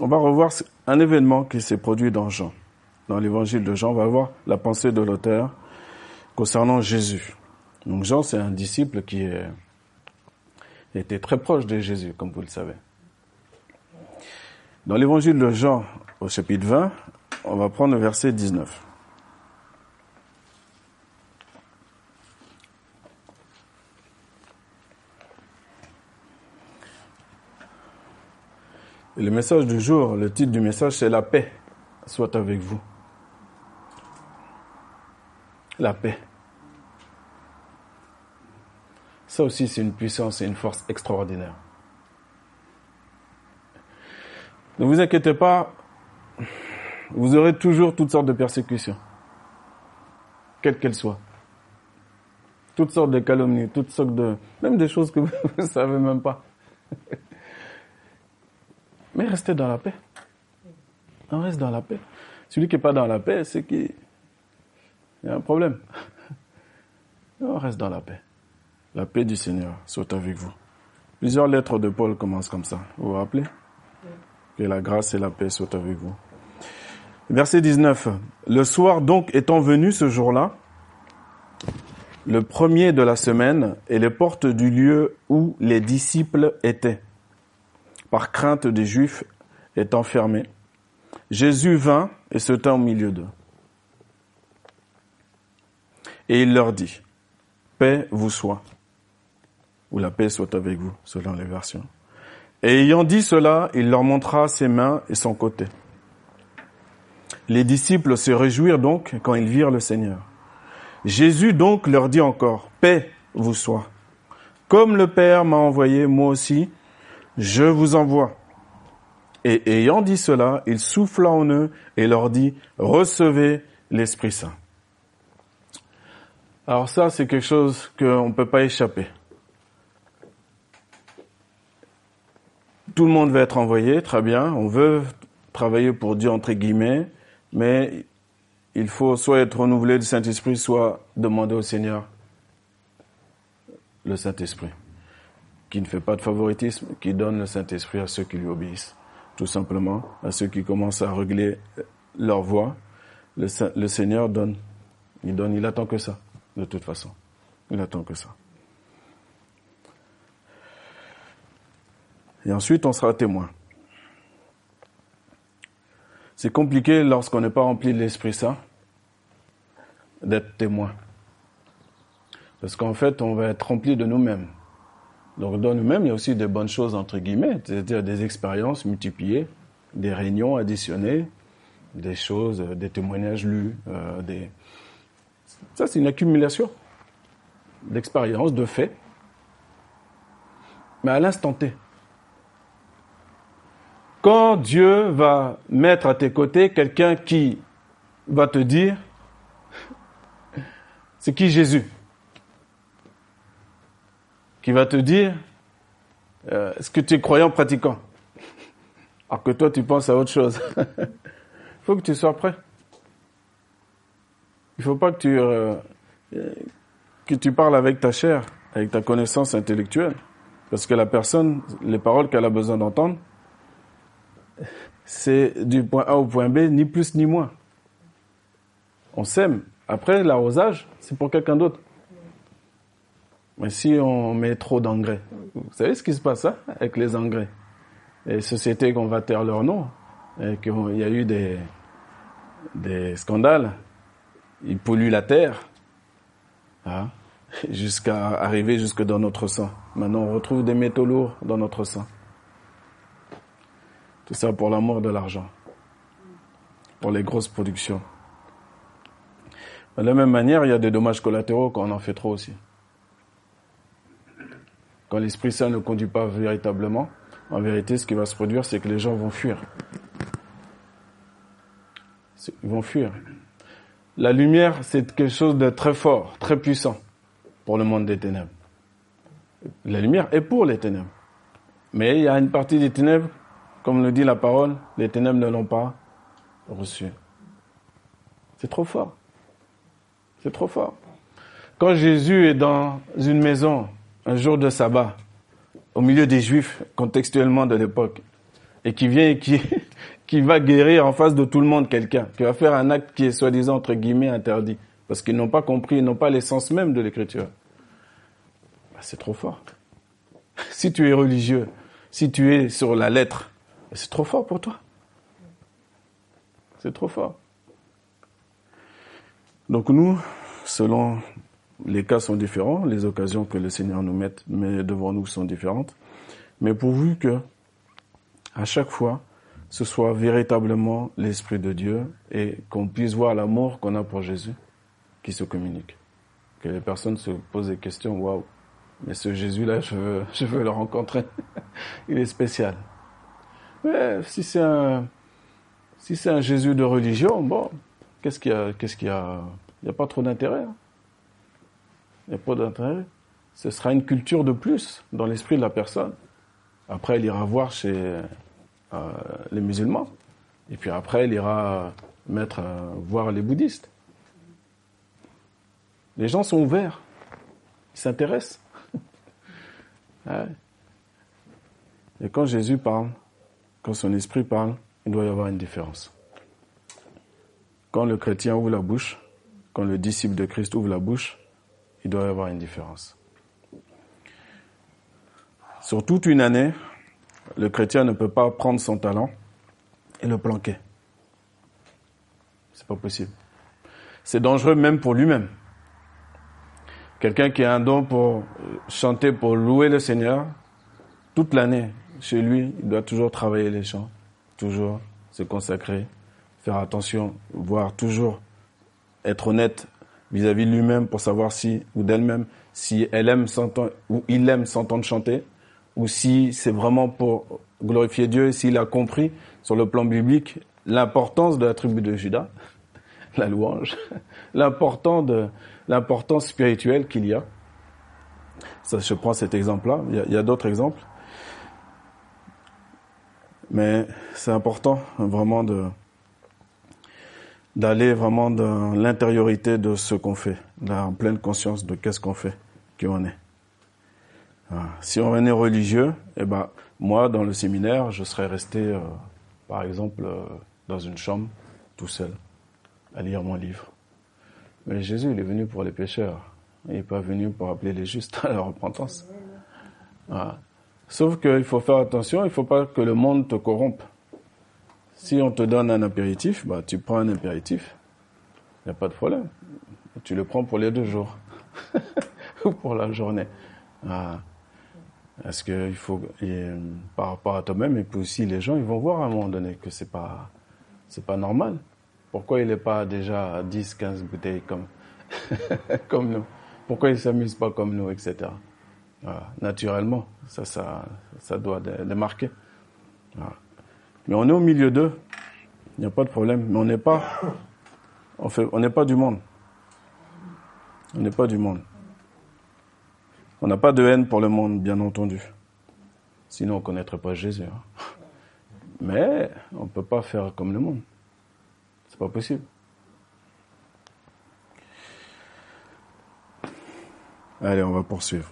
on va revoir un événement qui s'est produit dans Jean. Dans l'évangile de Jean, on va voir la pensée de l'auteur concernant Jésus. Donc Jean, c'est un disciple qui était très proche de Jésus, comme vous le savez. Dans l'évangile de Jean, au chapitre 20, on va prendre le verset 19. Le message du jour, le titre du message, c'est La paix soit avec vous. La paix. Ça aussi, c'est une puissance et une force extraordinaire. Ne vous inquiétez pas, vous aurez toujours toutes sortes de persécutions, quelles qu'elles soient. Toutes sortes de calomnies, toutes sortes de... même des choses que vous ne savez même pas. Mais restez dans la paix. On reste dans la paix. Celui qui n'est pas dans la paix, c'est qu'il y a un problème. On reste dans la paix. La paix du Seigneur soit avec vous. Plusieurs lettres de Paul commencent comme ça. Vous vous rappelez? Que la grâce et la paix soient avec vous. Verset 19. Le soir donc étant venu ce jour-là, le premier de la semaine, et les portes du lieu où les disciples étaient par crainte des Juifs, étant fermés, Jésus vint et se tint au milieu d'eux. Et il leur dit, paix vous soit, ou la paix soit avec vous, selon les versions. Et ayant dit cela, il leur montra ses mains et son côté. Les disciples se réjouirent donc quand ils virent le Seigneur. Jésus donc leur dit encore, paix vous soit. Comme le Père m'a envoyé, moi aussi, je vous envoie. Et ayant dit cela, il souffla en eux et leur dit, recevez l'Esprit Saint. Alors ça, c'est quelque chose qu'on ne peut pas échapper. Tout le monde veut être envoyé, très bien. On veut travailler pour Dieu, entre guillemets, mais il faut soit être renouvelé du Saint-Esprit, soit demander au Seigneur le Saint-Esprit qui ne fait pas de favoritisme, qui donne le Saint-Esprit à ceux qui lui obéissent. Tout simplement, à ceux qui commencent à régler leur voix, le, Seigneur donne. Il donne, il attend que ça, de toute façon. Il attend que ça. Et ensuite, on sera témoin. C'est compliqué lorsqu'on n'est pas rempli de l'Esprit Saint d'être témoin. Parce qu'en fait, on va être rempli de nous-mêmes. Donc dans nous-mêmes, il y a aussi des bonnes choses, entre guillemets, c'est-à-dire des expériences multipliées, des réunions additionnées, des choses, des témoignages lus, euh, des... Ça, c'est une accumulation d'expériences, de faits, mais à l'instant T. Quand Dieu va mettre à tes côtés quelqu'un qui va te dire, c'est qui Jésus? Qui va te dire euh, est-ce que tu es croyant pratiquant? Alors que toi, tu penses à autre chose. Il faut que tu sois prêt. Il ne faut pas que tu, euh, que tu parles avec ta chair, avec ta connaissance intellectuelle. Parce que la personne, les paroles qu'elle a besoin d'entendre, c'est du point A au point B, ni plus ni moins. On sème. Après, l'arrosage, c'est pour quelqu'un d'autre. Mais si on met trop d'engrais, vous savez ce qui se passe hein, avec les engrais? Les sociétés qu'on va taire leur nom, et qu'il y a eu des, des scandales, ils polluent la terre, hein, jusqu'à arriver jusque dans notre sang. Maintenant, on retrouve des métaux lourds dans notre sang. Tout ça pour l'amour de l'argent, pour les grosses productions. De la même manière, il y a des dommages collatéraux quand on en fait trop aussi. Quand l'Esprit Saint ne conduit pas véritablement, en vérité, ce qui va se produire, c'est que les gens vont fuir. Ils vont fuir. La lumière, c'est quelque chose de très fort, très puissant pour le monde des ténèbres. La lumière est pour les ténèbres. Mais il y a une partie des ténèbres, comme le dit la parole, les ténèbres ne l'ont pas reçu. C'est trop fort. C'est trop fort. Quand Jésus est dans une maison un jour de sabbat au milieu des juifs contextuellement de l'époque et qui vient et qui, va guérir en face de tout le monde quelqu'un, qui va faire un acte qui est soi-disant entre guillemets interdit, parce qu'ils n'ont pas compris, ils n'ont pas l'essence même de l'écriture. Bah, c'est trop fort. Si tu es religieux, si tu es sur la lettre, c'est trop fort pour toi. C'est trop fort. Donc nous, selon les cas sont différents, les occasions que le Seigneur nous met, devant nous sont différentes, mais pourvu que à chaque fois, ce soit véritablement l'Esprit de Dieu et qu'on puisse voir l'amour qu'on a pour Jésus qui se communique. Que les personnes se posent des questions, waouh, mais ce Jésus-là, je veux, je veux le rencontrer. Il est spécial. Mais si c'est un, si c'est un Jésus de religion, bon, qu'est-ce qu'il y a, qu'est-ce qu'il y a, il n'y a pas trop d'intérêt. Hein. A pas d'intérêt. Ce sera une culture de plus dans l'esprit de la personne. Après, il ira voir chez euh, les musulmans. Et puis après, il ira mettre, euh, voir les bouddhistes. Les gens sont ouverts. Ils s'intéressent. Et quand Jésus parle, quand son esprit parle, il doit y avoir une différence. Quand le chrétien ouvre la bouche, quand le disciple de Christ ouvre la bouche, il doit y avoir une différence. Sur toute une année, le chrétien ne peut pas prendre son talent et le planquer. C'est pas possible. C'est dangereux même pour lui-même. Quelqu'un qui a un don pour chanter, pour louer le Seigneur, toute l'année, chez lui, il doit toujours travailler les chants, toujours se consacrer, faire attention, voir toujours être honnête vis-à-vis de lui-même pour savoir si, ou d'elle-même, si elle aime s'entendre, ou il aime s'entendre chanter, ou si c'est vraiment pour glorifier Dieu, et s'il a compris sur le plan biblique l'importance de la tribu de Judas, la louange, l'importance de, l'importance spirituelle qu'il y a. Ça, je prends cet exemple-là. Il y a, a d'autres exemples. Mais c'est important vraiment de, d'aller vraiment dans l'intériorité de ce qu'on fait, en pleine conscience de qu'est-ce qu'on fait, qui on est. Si on est religieux, eh ben, moi, dans le séminaire, je serais resté, euh, par exemple, euh, dans une chambre, tout seul, à lire mon livre. Mais Jésus, il est venu pour les pécheurs. Il n'est pas venu pour appeler les justes à la repentance. Sauf qu'il faut faire attention, il ne faut pas que le monde te corrompe. Si on te donne un impératif, bah, tu prends un impératif. Il n'y a pas de problème. Tu le prends pour les deux jours. ou pour la journée. Ah. Parce qu'il faut, par rapport à toi-même, et puis aussi les gens, ils vont voir à un moment donné que c'est pas, c'est pas normal. Pourquoi il n'est pas déjà à 10, 15 bouteilles comme, comme nous? Pourquoi il s'amuse pas comme nous, etc. Naturellement, ça, ça, ça doit démarquer. Voilà. Mais on est au milieu d'eux. Il n'y a pas de problème. Mais on n'est pas, on fait, on n'est pas du monde. On n'est pas du monde. On n'a pas de haine pour le monde, bien entendu. Sinon, on ne connaîtrait pas Jésus. Hein. Mais on ne peut pas faire comme le monde. C'est pas possible. Allez, on va poursuivre.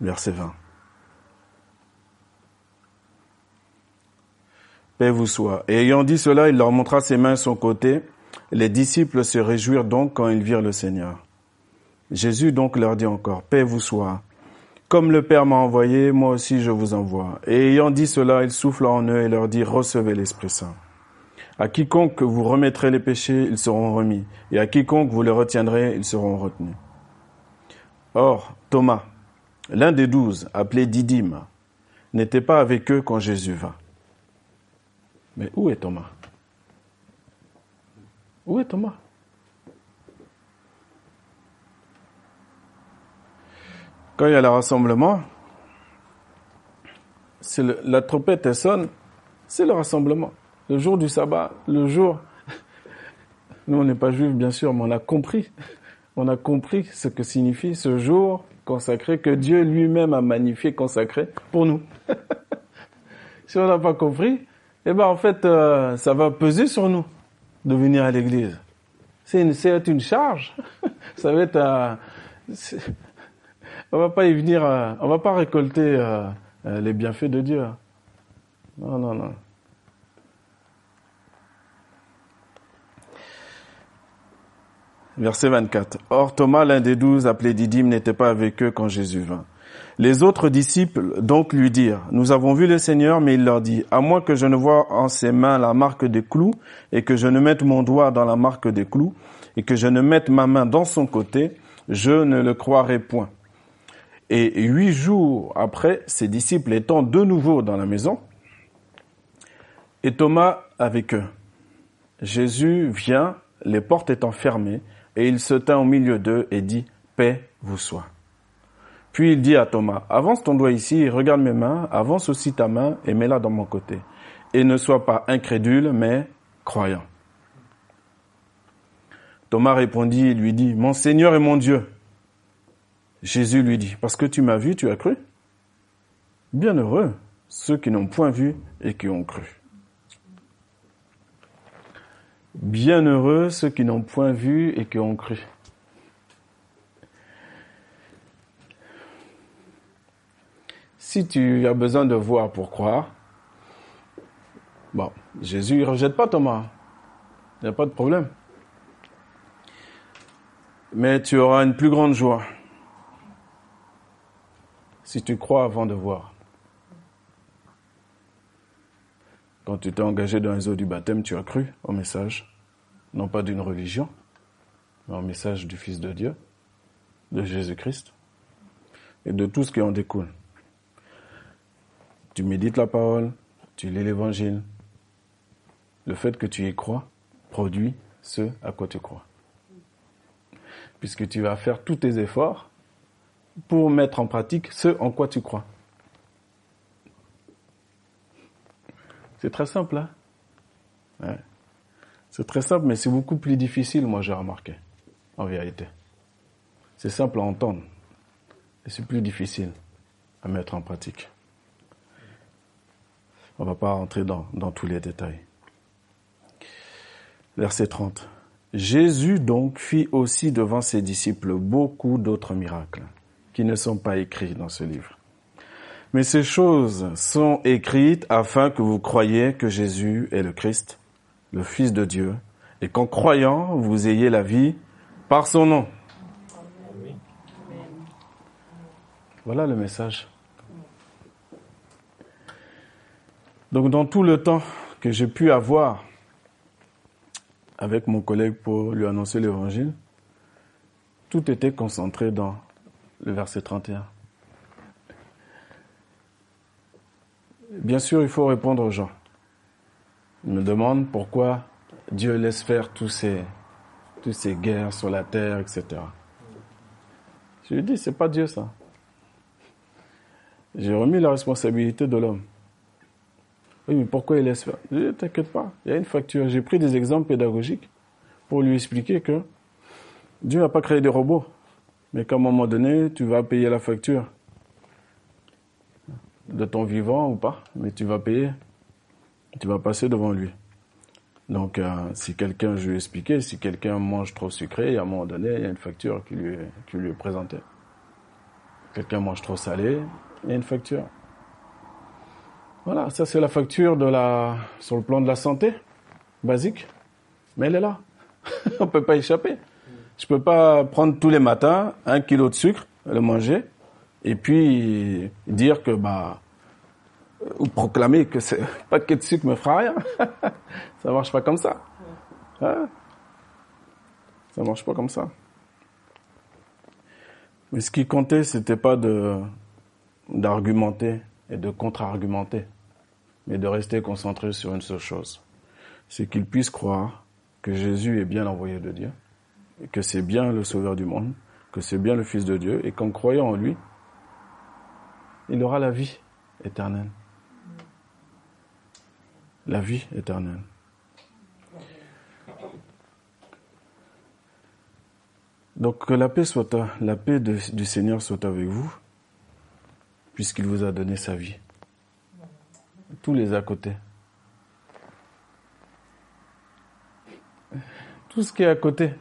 Verset 20. Paix vous soit. Et ayant dit cela, il leur montra ses mains à son côté. Les disciples se réjouirent donc quand ils virent le Seigneur. Jésus donc leur dit encore, Paix vous soit. Comme le Père m'a envoyé, moi aussi je vous envoie. Et ayant dit cela, il souffla en eux et leur dit, Recevez l'Esprit Saint. À quiconque vous remettrez les péchés, ils seront remis. Et à quiconque vous les retiendrez, ils seront retenus. Or, Thomas, l'un des douze, appelé Didyme, n'était pas avec eux quand Jésus vint. Mais où est Thomas? Où est Thomas? Quand il y a le rassemblement, la trompette sonne, c'est le rassemblement. Le jour du sabbat, le jour. Nous, on n'est pas juifs, bien sûr, mais on a compris. On a compris ce que signifie ce jour consacré que Dieu lui-même a magnifié, consacré pour nous. si on n'a pas compris, eh ben en fait, euh, ça va peser sur nous de venir à l'église. C'est une, charge. ça va être, euh, on va pas y venir, euh, on va pas récolter les bienfaits de Dieu. Non, non, non. Verset 24. Or Thomas, l'un des douze, appelé Didyme, n'était pas avec eux quand Jésus vint. Les autres disciples donc lui dirent, Nous avons vu le Seigneur, mais il leur dit, À moins que je ne vois en ses mains la marque des clous, et que je ne mette mon doigt dans la marque des clous, et que je ne mette ma main dans son côté, je ne le croirai point. Et huit jours après, ses disciples étant de nouveau dans la maison, et Thomas avec eux. Jésus vient, les portes étant fermées, et il se tint au milieu d'eux et dit, Paix vous soit. Puis il dit à Thomas, avance ton doigt ici regarde mes mains, avance aussi ta main et mets-la dans mon côté. Et ne sois pas incrédule, mais croyant. Thomas répondit et lui dit, Mon Seigneur et mon Dieu. Jésus lui dit, Parce que tu m'as vu, tu as cru Bienheureux ceux qui n'ont point vu et qui ont cru. Bienheureux ceux qui n'ont point vu et qui ont cru. Si tu as besoin de voir pour croire, bon, Jésus ne rejette pas Thomas. Il n'y a pas de problème. Mais tu auras une plus grande joie si tu crois avant de voir. Quand tu t'es engagé dans les eaux du baptême, tu as cru au message, non pas d'une religion, mais au message du Fils de Dieu, de Jésus-Christ, et de tout ce qui en découle. Tu médites la parole, tu lis l'évangile. Le fait que tu y crois produit ce à quoi tu crois. Puisque tu vas faire tous tes efforts pour mettre en pratique ce en quoi tu crois. C'est très simple, hein? C'est très simple, mais c'est beaucoup plus difficile, moi j'ai remarqué, en vérité. C'est simple à entendre, et c'est plus difficile à mettre en pratique. On ne va pas rentrer dans, dans tous les détails. Verset 30. Jésus donc fit aussi devant ses disciples beaucoup d'autres miracles qui ne sont pas écrits dans ce livre. Mais ces choses sont écrites afin que vous croyiez que Jésus est le Christ, le Fils de Dieu, et qu'en croyant, vous ayez la vie par son nom. Voilà le message. Donc dans tout le temps que j'ai pu avoir avec mon collègue pour lui annoncer l'évangile, tout était concentré dans le verset 31. Bien sûr, il faut répondre aux gens. Ils me demandent pourquoi Dieu laisse faire tous ces, toutes ces guerres sur la terre, etc. Je lui dis, c'est pas Dieu ça. J'ai remis la responsabilité de l'homme. Oui, mais pourquoi il laisse faire? Je t'inquiète pas, il y a une facture. J'ai pris des exemples pédagogiques pour lui expliquer que Dieu n'a pas créé des robots, mais qu'à un moment donné, tu vas payer la facture de ton vivant ou pas, mais tu vas payer. Tu vas passer devant lui. Donc, euh, si quelqu'un, je lui ai expliqué, si quelqu'un mange trop sucré, à un moment donné, il y a une facture qui lui est, qui lui est présentée. Quelqu'un mange trop salé, il y a une facture. Voilà, ça c'est la facture de la, sur le plan de la santé, basique. Mais elle est là. On peut pas échapper. Je peux pas prendre tous les matins un kilo de sucre, le manger, et puis dire que bah ou proclamer que c'est paquet de sucre me fera rien. ça marche pas comme ça. Hein? Ça marche pas comme ça. Mais ce qui comptait, c'était pas de d'argumenter et de contre-argumenter, mais de rester concentré sur une seule chose. C'est qu'ils puissent croire que Jésus est bien l'envoyé de Dieu, que c'est bien le sauveur du monde, que c'est bien le Fils de Dieu, et qu'en croyant en lui, il aura la vie éternelle. La vie éternelle. Donc que la paix soit la paix du Seigneur soit avec vous, puisqu'il vous a donné sa vie. Tous les à côté. Tout ce qui est à côté.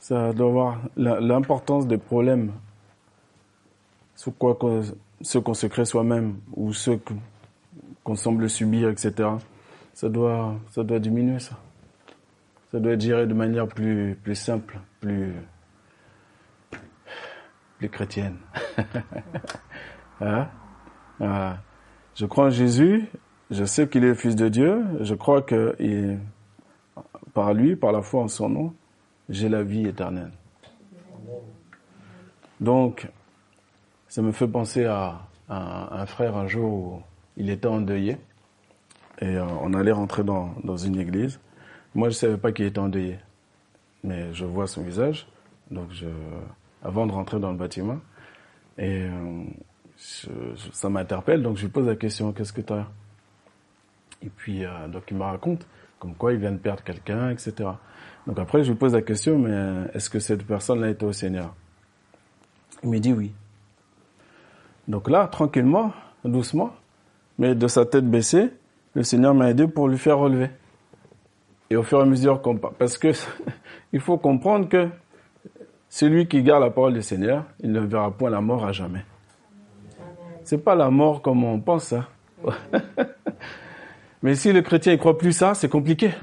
Ça doit avoir l'importance des problèmes quoi ce qu'on se crée soi-même ou ce qu'on semble subir, etc. Ça doit, diminuer ça. Ça doit être géré de manière plus simple, plus, chrétienne. hein? Je crois en Jésus, je sais qu'il est le Fils de Dieu, je crois que par lui, par la foi en son nom, j'ai la vie éternelle. Donc, ça me fait penser à, un frère un jour où il était endeuillé et euh, on allait rentrer dans, une église. Moi, je savais pas qu'il était endeuillé, mais je vois son visage. Donc, je, avant de rentrer dans le bâtiment, et euh, ça m'interpelle. Donc, je lui pose la question qu'est-ce que tu as Et puis, euh, donc, il me raconte comme quoi il vient de perdre quelqu'un, etc. Donc après, je lui pose la question, mais est-ce que cette personne-là était au Seigneur? Il me dit oui. Donc là, tranquillement, doucement, mais de sa tête baissée, le Seigneur m'a aidé pour lui faire relever. Et au fur et à mesure qu'on parce que il faut comprendre que celui qui garde la parole du Seigneur, il ne verra point la mort à jamais. C'est pas la mort comme on pense. Hein. Mais si le chrétien ne croit plus ça, c'est compliqué.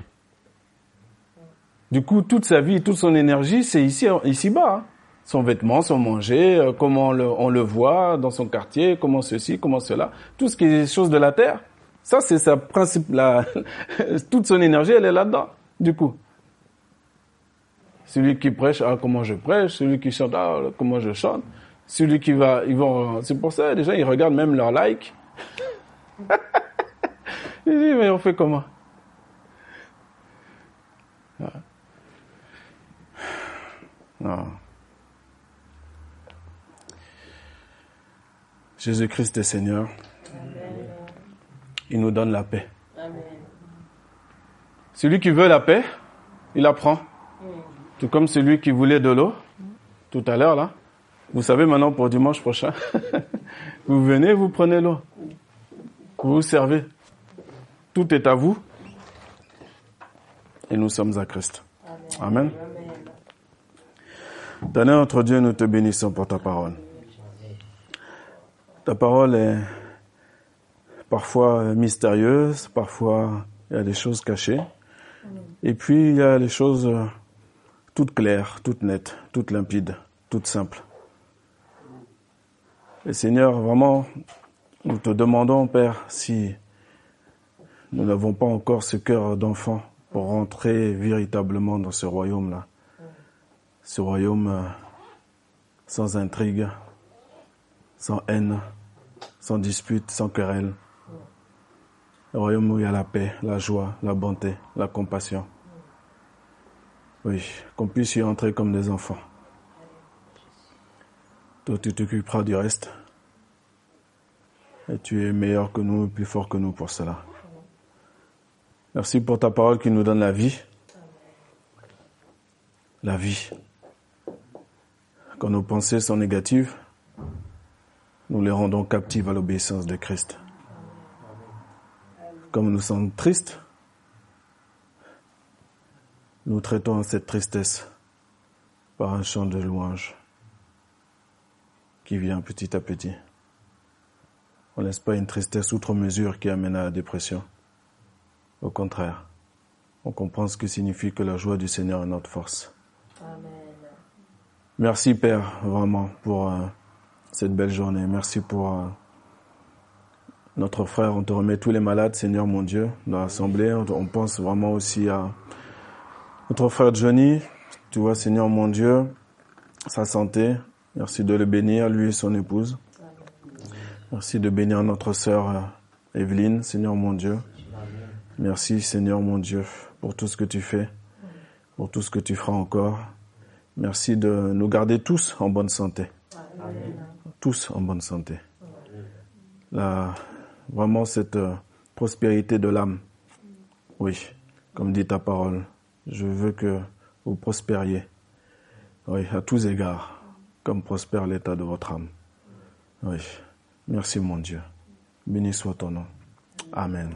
Du coup, toute sa vie, toute son énergie, c'est ici, ici bas. Hein. Son vêtement, son manger, euh, comment on le, voit dans son quartier, comment ceci, comment cela. Tout ce qui est choses de la terre. Ça, c'est sa principe, toute son énergie, elle est là-dedans. Du coup. Celui qui prêche, ah, comment je prêche? Celui qui chante, ah, comment je chante? Celui qui va, ils vont, c'est pour ça, déjà, ils regardent même leurs likes. Il dit, mais on fait comment? Non. Jésus-Christ est Seigneur. Il nous donne la paix. Celui qui veut la paix, il apprend. Tout comme celui qui voulait de l'eau, tout à l'heure là. Vous savez maintenant pour dimanche prochain, vous venez, vous prenez l'eau. Vous vous servez. Tout est à vous. Et nous sommes à Christ. Amen. Amen. notre Dieu, nous te bénissons pour ta parole. Ta parole est parfois mystérieuse, parfois il y a des choses cachées. Et puis il y a des choses toutes claires, toutes nettes, toutes limpides, toutes simples. Et Seigneur, vraiment, nous te demandons, Père, si nous n'avons pas encore ce cœur d'enfant pour rentrer véritablement dans ce royaume-là. Ce royaume euh, sans intrigue, sans haine, sans dispute, sans querelle. Le royaume où il y a la paix, la joie, la bonté, la compassion. Oui, qu'on puisse y entrer comme des enfants. Toi, tu t'occuperas du reste. Et tu es meilleur que nous, plus fort que nous pour cela. Merci pour ta parole qui nous donne la vie. La vie. Quand nos pensées sont négatives, nous les rendons captives à l'obéissance de Christ. Comme nous sommes tristes, nous traitons cette tristesse par un chant de louange qui vient petit à petit. On ne laisse pas une tristesse outre mesure qui amène à la dépression. Au contraire, on comprend ce que signifie que la joie du Seigneur est notre force. Amen. Merci Père, vraiment, pour euh, cette belle journée. Merci pour euh, notre frère. On te remet tous les malades, Seigneur mon Dieu, dans l'Assemblée. On pense vraiment aussi à notre frère Johnny. Tu vois, Seigneur mon Dieu, sa santé. Merci de le bénir, lui et son épouse. Merci de bénir notre sœur euh, Evelyne, Seigneur mon Dieu. Merci Seigneur mon Dieu pour tout ce que tu fais, pour tout ce que tu feras encore. Merci de nous garder tous en bonne santé. Tous en bonne santé. La, vraiment cette euh, prospérité de l'âme. Oui, comme dit ta parole, je veux que vous prospériez. À tous égards, comme prospère l'état de votre âme. Oui, merci mon Dieu. Béni soit ton nom. Amen.